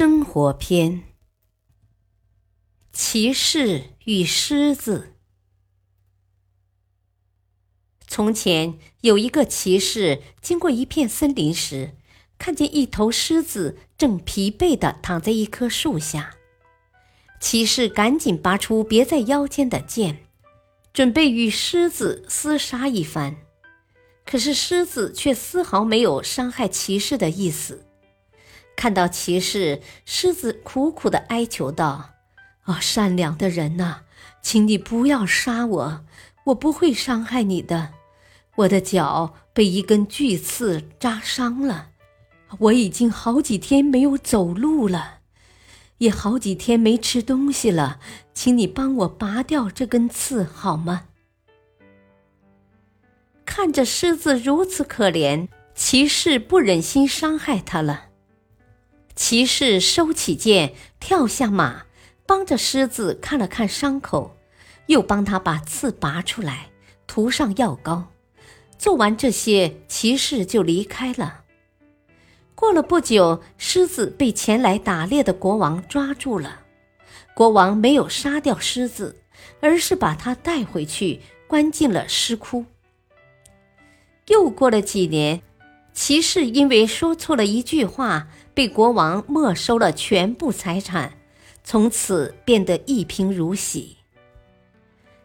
生活篇：骑士与狮子。从前有一个骑士，经过一片森林时，看见一头狮子正疲惫地躺在一棵树下。骑士赶紧拔出别在腰间的剑，准备与狮子厮杀一番。可是狮子却丝毫没有伤害骑士的意思。看到骑士，狮子苦苦的哀求道：“啊，善良的人呐，请你不要杀我，我不会伤害你的。我的脚被一根巨刺扎伤了，我已经好几天没有走路了，也好几天没吃东西了，请你帮我拔掉这根刺好吗？”看着狮子如此可怜，骑士不忍心伤害它了。骑士收起剑，跳下马，帮着狮子看了看伤口，又帮他把刺拔出来，涂上药膏。做完这些，骑士就离开了。过了不久，狮子被前来打猎的国王抓住了。国王没有杀掉狮子，而是把它带回去，关进了狮窟。又过了几年。骑士因为说错了一句话，被国王没收了全部财产，从此变得一贫如洗。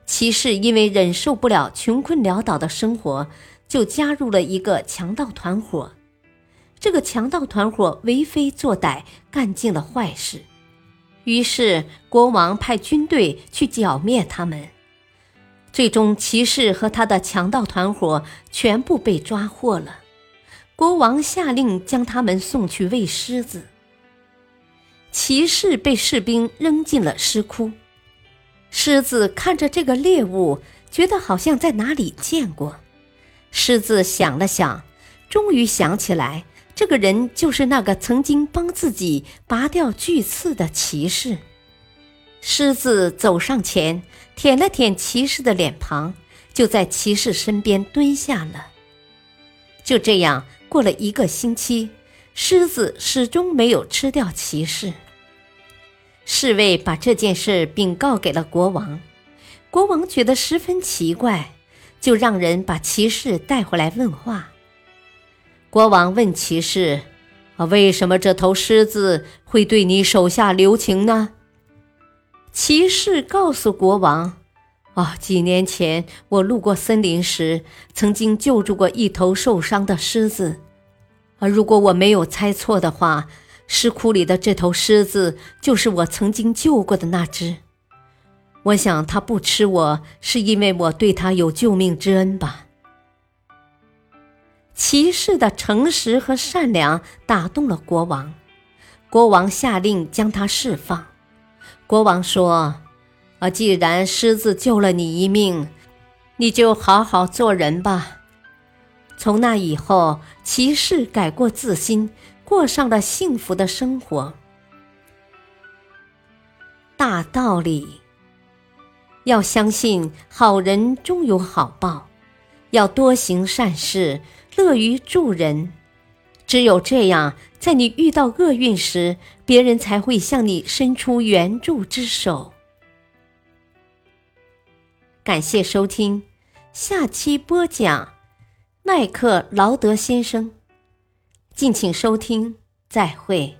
骑士因为忍受不了穷困潦倒的生活，就加入了一个强盗团伙。这个强盗团伙为非作歹，干尽了坏事。于是国王派军队去剿灭他们。最终，骑士和他的强盗团伙全部被抓获了。国王下令将他们送去喂狮子。骑士被士兵扔进了狮窟，狮子看着这个猎物，觉得好像在哪里见过。狮子想了想，终于想起来，这个人就是那个曾经帮自己拔掉巨刺的骑士。狮子走上前，舔了舔骑士的脸庞，就在骑士身边蹲下了。就这样。过了一个星期，狮子始终没有吃掉骑士。侍卫把这件事禀告给了国王，国王觉得十分奇怪，就让人把骑士带回来问话。国王问骑士：“啊，为什么这头狮子会对你手下留情呢？”骑士告诉国王。啊，几年前我路过森林时，曾经救助过一头受伤的狮子。而如果我没有猜错的话，尸窟里的这头狮子就是我曾经救过的那只。我想它不吃我，是因为我对它有救命之恩吧。骑士的诚实和善良打动了国王，国王下令将他释放。国王说。啊，既然狮子救了你一命，你就好好做人吧。从那以后，骑士改过自新，过上了幸福的生活。大道理，要相信好人终有好报，要多行善事，乐于助人。只有这样，在你遇到厄运时，别人才会向你伸出援助之手。感谢收听，下期播讲麦克劳德先生，敬请收听，再会。